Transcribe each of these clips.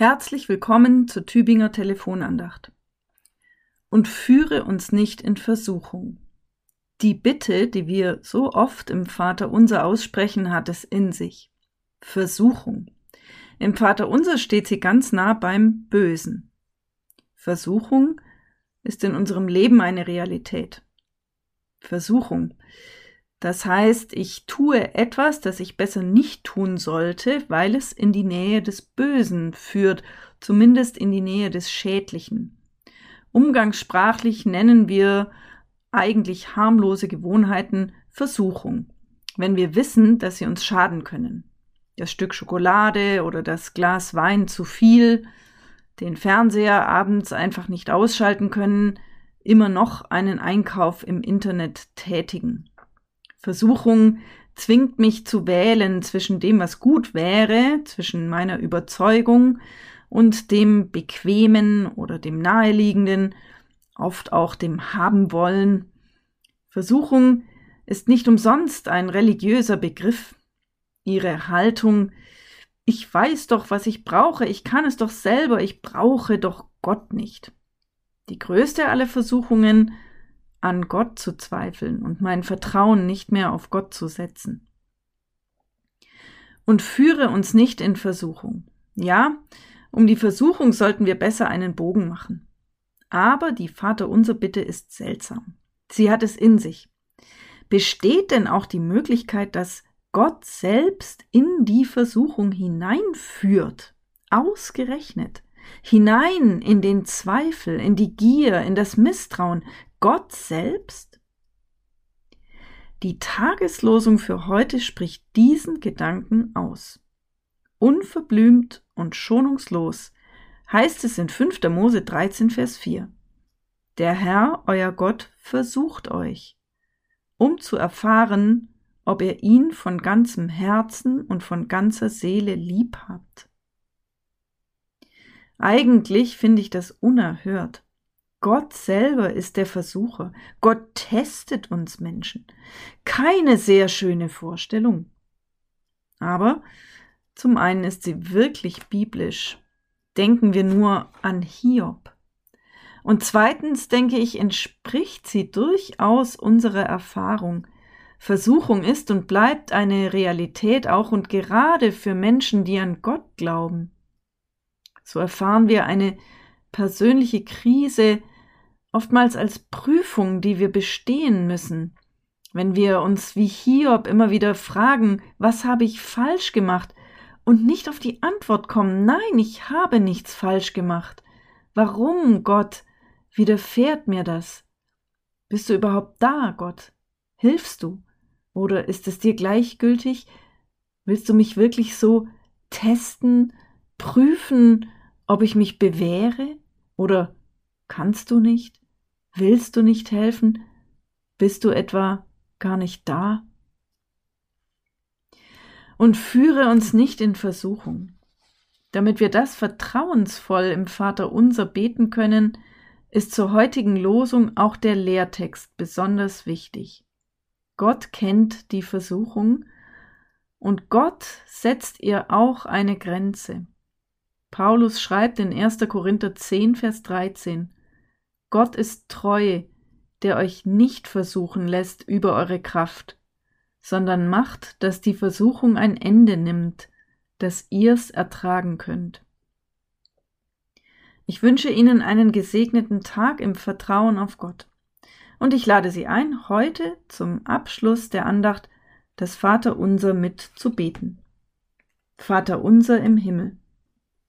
Herzlich willkommen zur Tübinger Telefonandacht. Und führe uns nicht in Versuchung. Die Bitte, die wir so oft im Vater unser aussprechen, hat es in sich. Versuchung. Im Vater unser steht sie ganz nah beim Bösen. Versuchung ist in unserem Leben eine Realität. Versuchung. Das heißt, ich tue etwas, das ich besser nicht tun sollte, weil es in die Nähe des Bösen führt, zumindest in die Nähe des Schädlichen. Umgangssprachlich nennen wir eigentlich harmlose Gewohnheiten Versuchung, wenn wir wissen, dass sie uns schaden können. Das Stück Schokolade oder das Glas Wein zu viel, den Fernseher abends einfach nicht ausschalten können, immer noch einen Einkauf im Internet tätigen. Versuchung zwingt mich zu wählen zwischen dem, was gut wäre, zwischen meiner Überzeugung und dem Bequemen oder dem Naheliegenden, oft auch dem Haben wollen. Versuchung ist nicht umsonst ein religiöser Begriff. Ihre Haltung, ich weiß doch, was ich brauche, ich kann es doch selber, ich brauche doch Gott nicht. Die größte aller Versuchungen an Gott zu zweifeln und mein Vertrauen nicht mehr auf Gott zu setzen. Und führe uns nicht in Versuchung. Ja, um die Versuchung sollten wir besser einen Bogen machen. Aber die Vaterunser Bitte ist seltsam. Sie hat es in sich. Besteht denn auch die Möglichkeit, dass Gott selbst in die Versuchung hineinführt? Ausgerechnet hinein in den Zweifel, in die Gier, in das Misstrauen, Gott selbst? Die Tageslosung für heute spricht diesen Gedanken aus. Unverblümt und schonungslos heißt es in 5. Mose 13, Vers 4. Der Herr, euer Gott, versucht euch, um zu erfahren, ob ihr ihn von ganzem Herzen und von ganzer Seele lieb habt. Eigentlich finde ich das unerhört. Gott selber ist der Versucher. Gott testet uns Menschen. Keine sehr schöne Vorstellung. Aber zum einen ist sie wirklich biblisch. Denken wir nur an Hiob. Und zweitens denke ich, entspricht sie durchaus unserer Erfahrung. Versuchung ist und bleibt eine Realität auch und gerade für Menschen, die an Gott glauben. So erfahren wir eine persönliche Krise oftmals als Prüfung, die wir bestehen müssen. Wenn wir uns wie Hiob immer wieder fragen, was habe ich falsch gemacht, und nicht auf die Antwort kommen, nein, ich habe nichts falsch gemacht. Warum, Gott, widerfährt mir das? Bist du überhaupt da, Gott? Hilfst du? Oder ist es dir gleichgültig? Willst du mich wirklich so testen, prüfen, ob ich mich bewähre? Oder kannst du nicht? Willst du nicht helfen? Bist du etwa gar nicht da? Und führe uns nicht in Versuchung. Damit wir das vertrauensvoll im Vater unser beten können, ist zur heutigen Losung auch der Lehrtext besonders wichtig. Gott kennt die Versuchung und Gott setzt ihr auch eine Grenze. Paulus schreibt in 1. Korinther 10, Vers 13, Gott ist treu, der euch nicht versuchen lässt über eure Kraft, sondern macht, dass die Versuchung ein Ende nimmt, dass ihr's ertragen könnt. Ich wünsche Ihnen einen gesegneten Tag im Vertrauen auf Gott. Und ich lade Sie ein, heute zum Abschluss der Andacht das Vaterunser mit zu beten. Vater unser im Himmel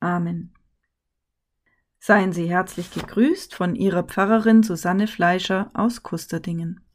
Amen. Seien Sie herzlich gegrüßt von Ihrer Pfarrerin Susanne Fleischer aus Kusterdingen.